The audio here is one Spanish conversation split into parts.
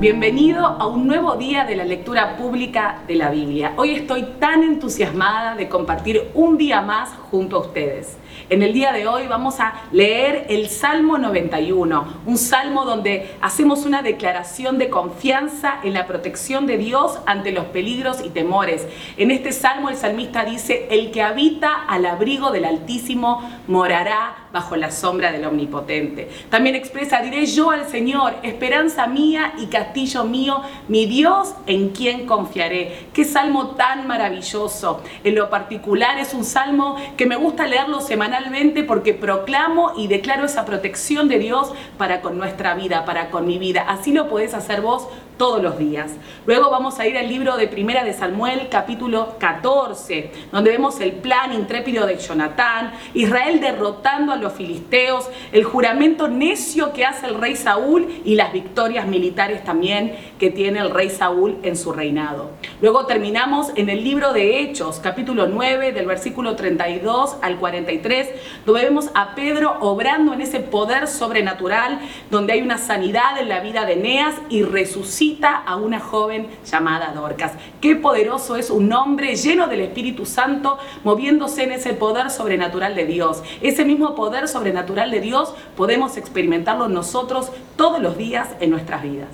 Bienvenido a un nuevo día de la lectura pública de la Biblia. Hoy estoy tan entusiasmada de compartir un día más junto a ustedes. En el día de hoy vamos a leer el Salmo 91, un salmo donde hacemos una declaración de confianza en la protección de Dios ante los peligros y temores. En este salmo el salmista dice, el que habita al abrigo del Altísimo morará bajo la sombra del Omnipotente. También expresa, diré yo al Señor, esperanza mía y castillo mío, mi Dios en quien confiaré. Qué salmo tan maravilloso. En lo particular es un salmo que me gusta leerlo semanalmente porque proclamo y declaro esa protección de Dios para con nuestra vida, para con mi vida. Así lo podés hacer vos todos los días. Luego vamos a ir al libro de Primera de Samuel, capítulo 14, donde vemos el plan intrépido de Jonatán, Israel derrotando a los filisteos, el juramento necio que hace el rey Saúl y las victorias militares también que tiene el rey Saúl en su reinado. Luego terminamos en el libro de Hechos, capítulo 9, del versículo 32 al 43, donde vemos a Pedro obrando en ese poder sobrenatural, donde hay una sanidad en la vida de Eneas y resucita a una joven llamada Dorcas. Qué poderoso es un hombre lleno del Espíritu Santo moviéndose en ese poder sobrenatural de Dios. Ese mismo poder sobrenatural de Dios podemos experimentarlo nosotros todos los días en nuestras vidas.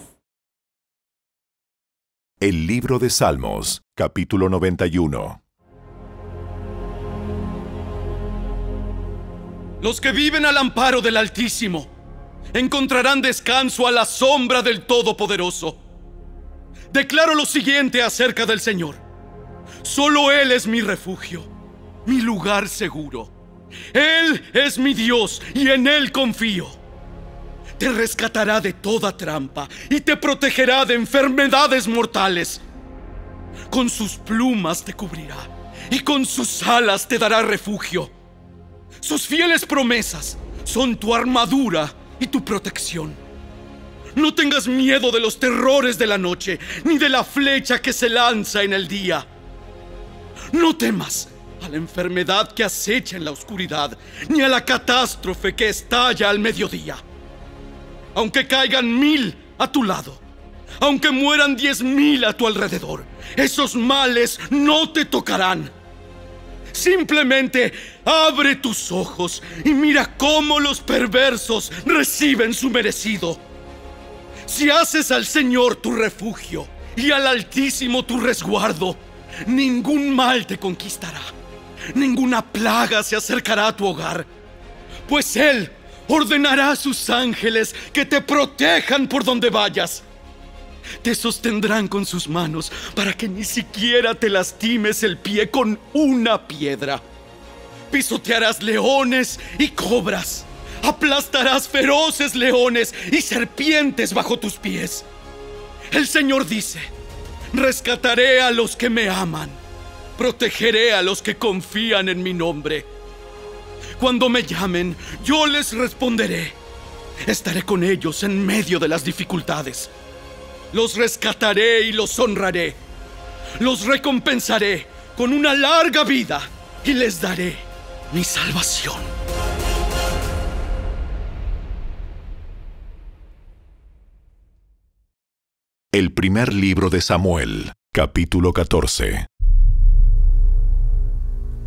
El libro de Salmos, capítulo 91. Los que viven al amparo del Altísimo encontrarán descanso a la sombra del Todopoderoso declaro lo siguiente acerca del Señor. Solo Él es mi refugio, mi lugar seguro. Él es mi Dios y en Él confío. Te rescatará de toda trampa y te protegerá de enfermedades mortales. Con sus plumas te cubrirá y con sus alas te dará refugio. Sus fieles promesas son tu armadura y tu protección. No tengas miedo de los terrores de la noche, ni de la flecha que se lanza en el día. No temas a la enfermedad que acecha en la oscuridad, ni a la catástrofe que estalla al mediodía. Aunque caigan mil a tu lado, aunque mueran diez mil a tu alrededor, esos males no te tocarán. Simplemente abre tus ojos y mira cómo los perversos reciben su merecido. Si haces al Señor tu refugio y al Altísimo tu resguardo, ningún mal te conquistará, ninguna plaga se acercará a tu hogar, pues Él ordenará a sus ángeles que te protejan por donde vayas. Te sostendrán con sus manos para que ni siquiera te lastimes el pie con una piedra. Pisotearás leones y cobras aplastarás feroces leones y serpientes bajo tus pies. El Señor dice, rescataré a los que me aman, protegeré a los que confían en mi nombre. Cuando me llamen, yo les responderé. Estaré con ellos en medio de las dificultades. Los rescataré y los honraré. Los recompensaré con una larga vida y les daré mi salvación. El primer libro de Samuel, capítulo 14.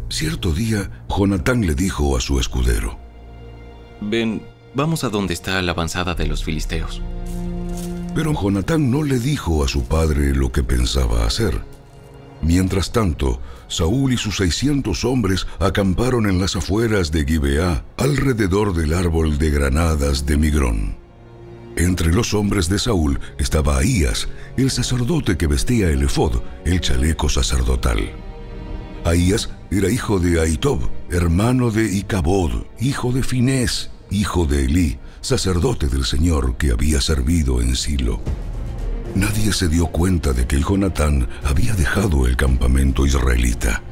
Cierto día, Jonatán le dijo a su escudero, Ven, vamos a donde está la avanzada de los filisteos. Pero Jonatán no le dijo a su padre lo que pensaba hacer. Mientras tanto, Saúl y sus seiscientos hombres acamparon en las afueras de Gibeá, alrededor del árbol de granadas de Migrón. Entre los hombres de Saúl estaba Ahías, el sacerdote que vestía el efod, el chaleco sacerdotal. Ahías era hijo de Aitob, hermano de Icabod, hijo de Finés, hijo de Elí, sacerdote del Señor que había servido en Silo. Nadie se dio cuenta de que el Jonatán había dejado el campamento israelita.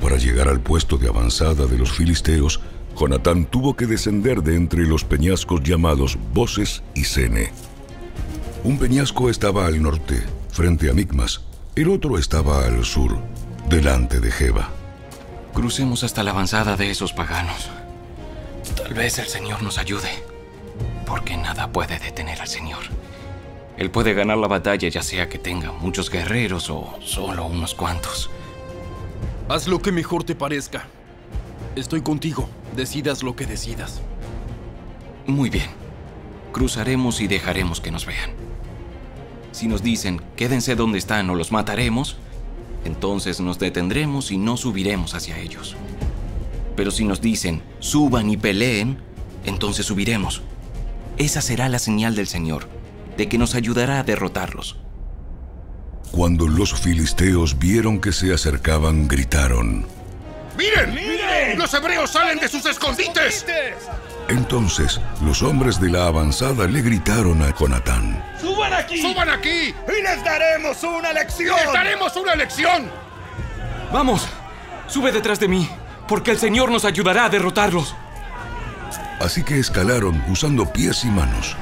Para llegar al puesto de avanzada de los filisteos, Jonatán tuvo que descender de entre los peñascos llamados Boses y Sene. Un peñasco estaba al norte, frente a Micmas, el otro estaba al sur, delante de Jeba. Crucemos hasta la avanzada de esos paganos. Tal vez el Señor nos ayude, porque nada puede detener al Señor. Él puede ganar la batalla ya sea que tenga muchos guerreros o solo unos cuantos. Haz lo que mejor te parezca. Estoy contigo, decidas lo que decidas. Muy bien. Cruzaremos y dejaremos que nos vean. Si nos dicen, quédense donde están o los mataremos, entonces nos detendremos y no subiremos hacia ellos. Pero si nos dicen, suban y peleen, entonces subiremos. Esa será la señal del Señor, de que nos ayudará a derrotarlos. Cuando los filisteos vieron que se acercaban, gritaron. ¡Miren! ¡Los hebreos salen de sus escondites! Entonces los hombres de la avanzada le gritaron a Jonatán. ¡Suban aquí! ¡Suban aquí! ¡Y les daremos una lección! ¡Les daremos una lección! Vamos, sube detrás de mí, porque el Señor nos ayudará a derrotarlos. Así que escalaron usando pies y manos.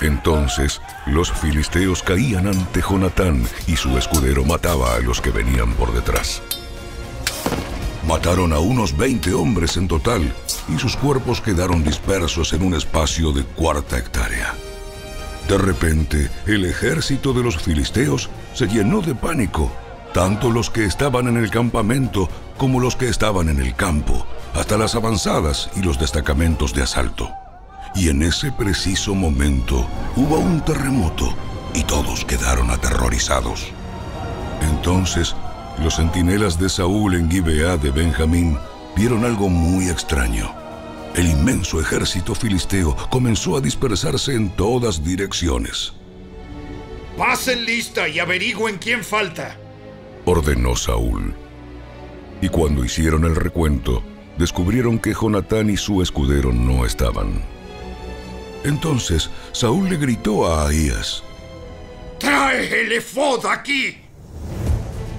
Entonces los filisteos caían ante Jonatán y su escudero mataba a los que venían por detrás. Mataron a unos 20 hombres en total y sus cuerpos quedaron dispersos en un espacio de cuarta hectárea. De repente, el ejército de los filisteos se llenó de pánico, tanto los que estaban en el campamento como los que estaban en el campo, hasta las avanzadas y los destacamentos de asalto. Y en ese preciso momento hubo un terremoto y todos quedaron aterrorizados. Entonces los centinelas de Saúl en Gibeá de Benjamín vieron algo muy extraño. El inmenso ejército filisteo comenzó a dispersarse en todas direcciones. Pasen lista y averigüen quién falta, ordenó Saúl. Y cuando hicieron el recuento, descubrieron que Jonatán y su escudero no estaban. Entonces Saúl le gritó a Ahías: ¡Trae el efod aquí!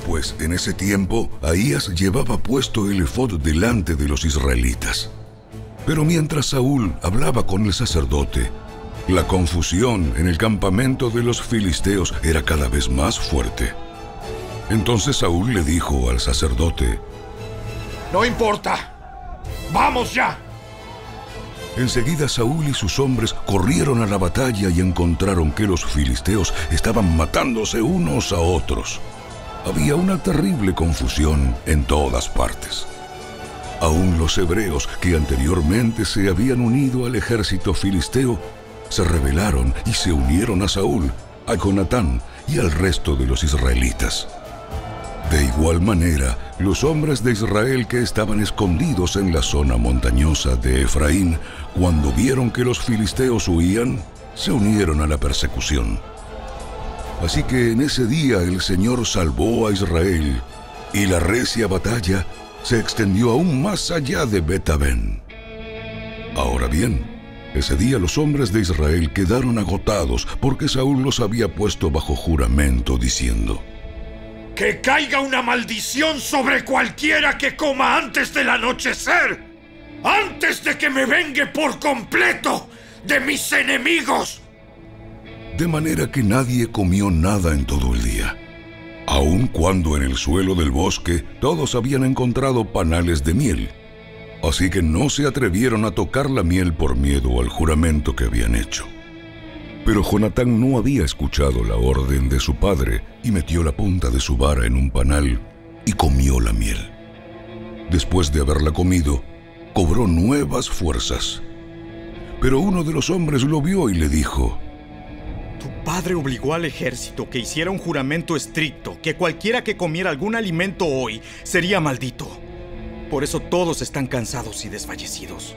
Pues en ese tiempo Ahías llevaba puesto el efod delante de los israelitas. Pero mientras Saúl hablaba con el sacerdote, la confusión en el campamento de los filisteos era cada vez más fuerte. Entonces Saúl le dijo al sacerdote, No importa, vamos ya. Enseguida Saúl y sus hombres corrieron a la batalla y encontraron que los filisteos estaban matándose unos a otros había una terrible confusión en todas partes. Aún los hebreos que anteriormente se habían unido al ejército filisteo se rebelaron y se unieron a Saúl, a Jonatán y al resto de los israelitas. De igual manera, los hombres de Israel que estaban escondidos en la zona montañosa de Efraín, cuando vieron que los filisteos huían, se unieron a la persecución. Así que en ese día el Señor salvó a Israel y la recia batalla se extendió aún más allá de Betabén. Ahora bien, ese día los hombres de Israel quedaron agotados porque Saúl los había puesto bajo juramento diciendo, Que caiga una maldición sobre cualquiera que coma antes del anochecer, antes de que me vengue por completo de mis enemigos de manera que nadie comió nada en todo el día, aun cuando en el suelo del bosque todos habían encontrado panales de miel. Así que no se atrevieron a tocar la miel por miedo al juramento que habían hecho. Pero Jonatán no había escuchado la orden de su padre y metió la punta de su vara en un panal y comió la miel. Después de haberla comido, cobró nuevas fuerzas. Pero uno de los hombres lo vio y le dijo, padre obligó al ejército que hiciera un juramento estricto que cualquiera que comiera algún alimento hoy sería maldito. Por eso todos están cansados y desfallecidos.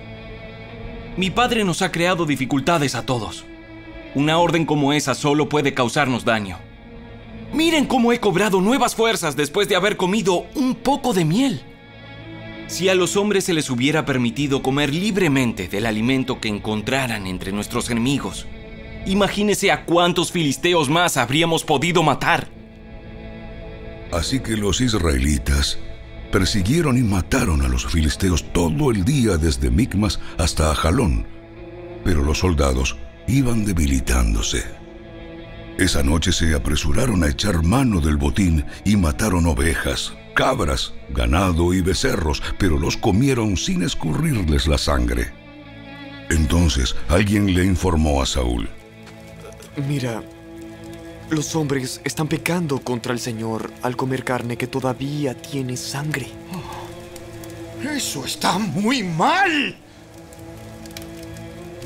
Mi padre nos ha creado dificultades a todos. Una orden como esa solo puede causarnos daño. Miren cómo he cobrado nuevas fuerzas después de haber comido un poco de miel. Si a los hombres se les hubiera permitido comer libremente del alimento que encontraran entre nuestros enemigos, Imagínese a cuántos filisteos más habríamos podido matar. Así que los israelitas persiguieron y mataron a los filisteos todo el día desde Micmas hasta Ajalón, pero los soldados iban debilitándose. Esa noche se apresuraron a echar mano del botín y mataron ovejas, cabras, ganado y becerros, pero los comieron sin escurrirles la sangre. Entonces alguien le informó a Saúl. Mira, Los hombres están pecando contra el Señor al comer carne que todavía tiene sangre. Eso está muy mal.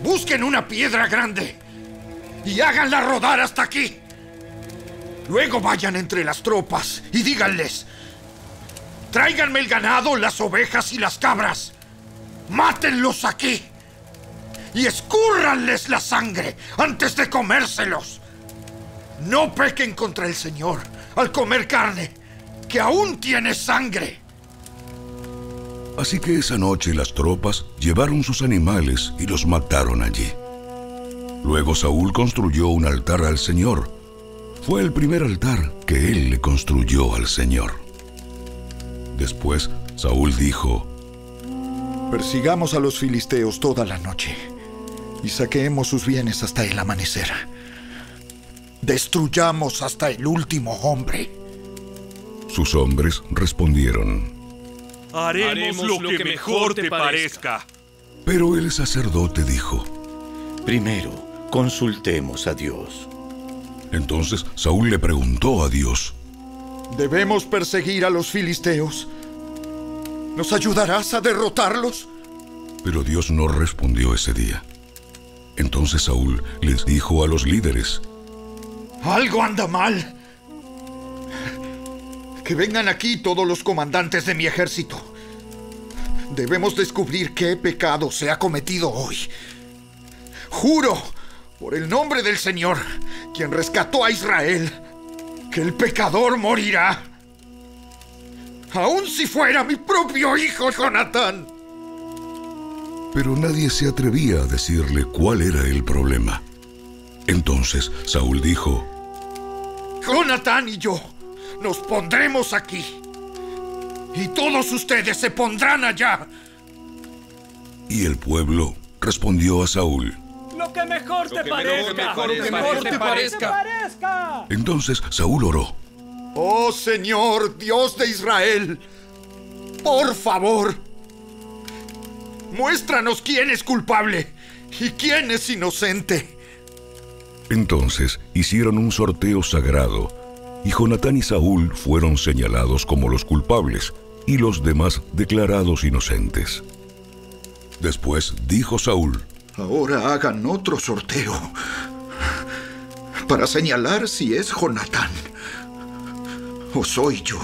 Busquen una piedra grande y háganla rodar hasta aquí. Luego vayan entre las tropas y díganles, tráiganme el ganado, las ovejas y las cabras. Mátenlos aquí y escúrranles la sangre antes de comérselos. No pequen contra el Señor al comer carne, que aún tiene sangre. Así que esa noche las tropas llevaron sus animales y los mataron allí. Luego Saúl construyó un altar al Señor. Fue el primer altar que él le construyó al Señor. Después Saúl dijo, Persigamos a los filisteos toda la noche y saqueemos sus bienes hasta el amanecer. Destruyamos hasta el último hombre. Sus hombres respondieron, Haremos, lo, que, mejor te parezca. Pero el sacerdote dijo, Primero, consultemos a Dios. Entonces Saúl le preguntó a Dios, ¿Debemos perseguir a los filisteos? ¿Nos ayudarás a derrotarlos? Pero Dios no respondió ese día. Entonces Saúl les dijo a los líderes, Algo anda mal. Que vengan aquí todos los comandantes de mi ejército. Debemos descubrir qué pecado se ha cometido hoy. Juro, por el nombre del Señor, quien rescató a Israel, que el pecador morirá. Aun si fuera mi propio hijo Jonatán. Pero nadie se atrevía a decirle cuál era el problema. Entonces Saúl dijo, Jonatán y yo nos pondremos aquí. Y todos ustedes se pondrán allá. Y el pueblo respondió a Saúl, Lo que mejor te parezca. Lo que mejor te parezca. Entonces Saúl oró, Oh Señor, Dios de Israel, por favor, muéstranos quién es culpable y quién es inocente. Entonces hicieron un sorteo sagrado, y Jonatán y Saúl fueron señalados como los culpables, y los demás declarados inocentes. Después dijo Saúl, Ahora hagan otro sorteo para señalar si es Jonatán o soy yo.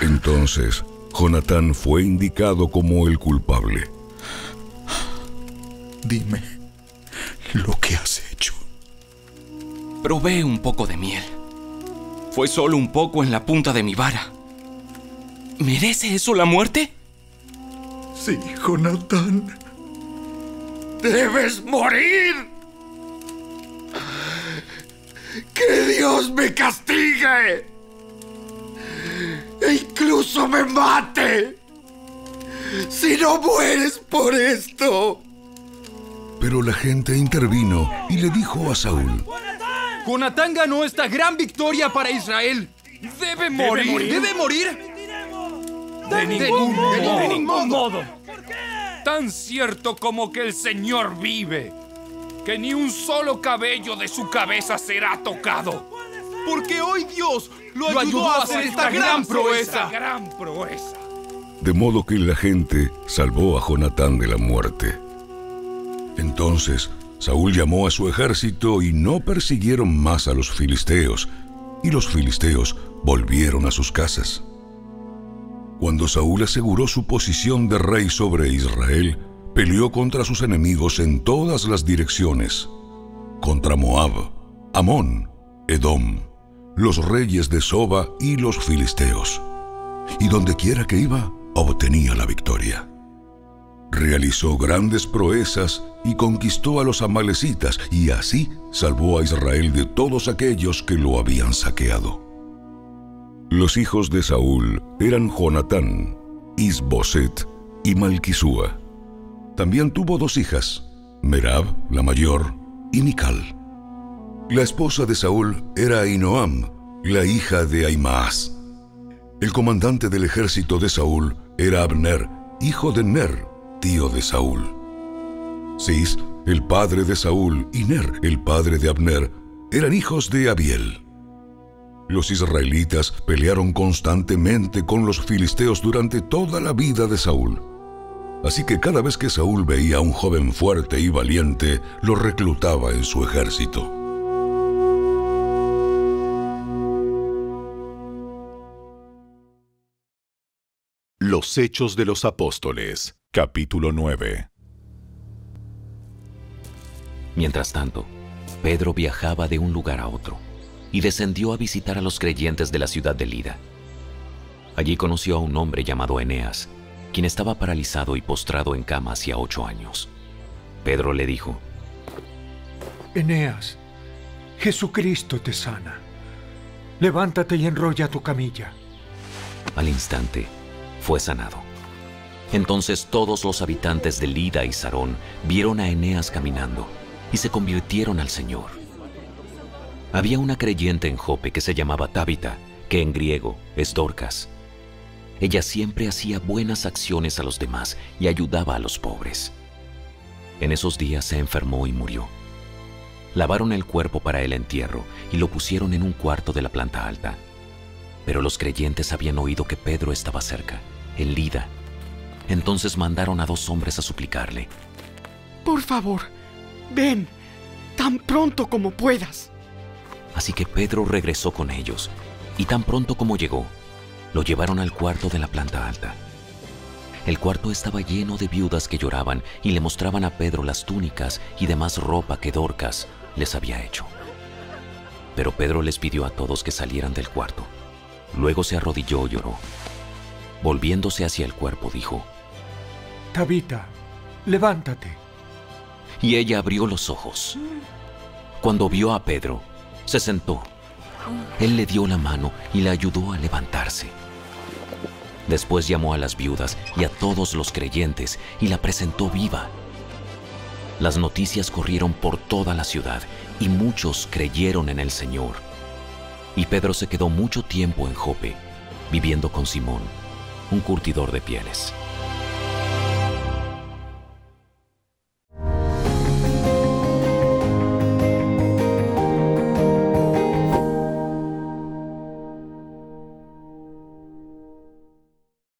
Entonces Jonatán fue indicado como el culpable. Dime lo que has hecho. Probé un poco de miel. Fue solo un poco en la punta de mi vara. ¿Merece eso la muerte? Sí, Jonatán. Debes morir. Que Dios me castigue. E incluso me mate. Si no mueres por esto. Pero la gente intervino y le dijo a Saúl, Jonatán ganó esta gran victoria para Israel. Debe morir. Debe morir. De ningún modo. de ningún modo. Tan cierto como que el Señor vive, que ni un solo cabello de su cabeza será tocado. Porque hoy Dios lo, ayudó, a hacer esta gran proeza. gran proeza. de modo que la gente salvó a Jonatán de la muerte. Entonces Saúl llamó a su ejército y no persiguieron más a los filisteos, y los filisteos volvieron a sus casas. Cuando Saúl aseguró su posición de rey sobre Israel, peleó contra sus enemigos en todas las direcciones, contra Moab, Amón, Edom, los reyes de Soba y los filisteos. Y donde quiera que iba, obtenía la victoria. Realizó grandes proezas y conquistó a los amalecitas y así salvó a Israel de todos aquellos que lo habían saqueado. Los hijos de Saúl eran Jonatán, Isboset y Malquisúa. También tuvo dos hijas, Merab, la mayor, y Mical. La esposa de Saúl era Ainoam, la hija de Aimaas. El comandante del ejército de Saúl era Abner, hijo de Ner, tío de Saúl. Cis, el padre de Saúl, y Ner, el padre de Abner, eran hijos de Abiel. Los israelitas pelearon constantemente con los filisteos durante toda la vida de Saúl. Así que cada vez que Saúl veía a un joven fuerte y valiente, lo reclutaba en su ejército. Los Hechos de los Apóstoles, capítulo 9. Mientras tanto, Pedro viajaba de un lugar a otro y descendió a visitar a los creyentes de la ciudad de Lida. Allí conoció a un hombre llamado Eneas, quien estaba paralizado y postrado en cama hacía ocho años. Pedro le dijo, Eneas, Jesucristo te sana. Levántate y enrolla tu camilla. Al instante, fue sanado. Entonces todos los habitantes de Lida y Sarón vieron a Eneas caminando y se convirtieron al Señor. Había una creyente en Jope que se llamaba Tábita, que en griego es Dorcas. Ella siempre hacía buenas acciones a los demás y ayudaba a los pobres. En esos días se enfermó y murió. Lavaron el cuerpo para el entierro y lo pusieron en un cuarto de la planta alta. Pero los creyentes habían oído que Pedro estaba cerca, en Lida. Entonces mandaron a dos hombres a suplicarle. Por favor, ven, tan pronto como puedas. Así que Pedro regresó con ellos, y tan pronto como llegó, lo llevaron al cuarto de la planta alta. El cuarto estaba lleno de viudas que lloraban y le mostraban a Pedro las túnicas y demás ropa que Dorcas les había hecho. Pero Pedro les pidió a todos que salieran del cuarto. Luego se arrodilló y lloró. Volviéndose hacia el cuerpo, dijo, Tabita, levántate. Y ella abrió los ojos. Cuando vio a Pedro, se sentó. Él le dio la mano y le ayudó a levantarse. Después llamó a las viudas y a todos los creyentes y la presentó viva. Las noticias corrieron por toda la ciudad y muchos creyeron en el Señor. Y Pedro se quedó mucho tiempo en Jope, viviendo con Simón, un curtidor de pieles.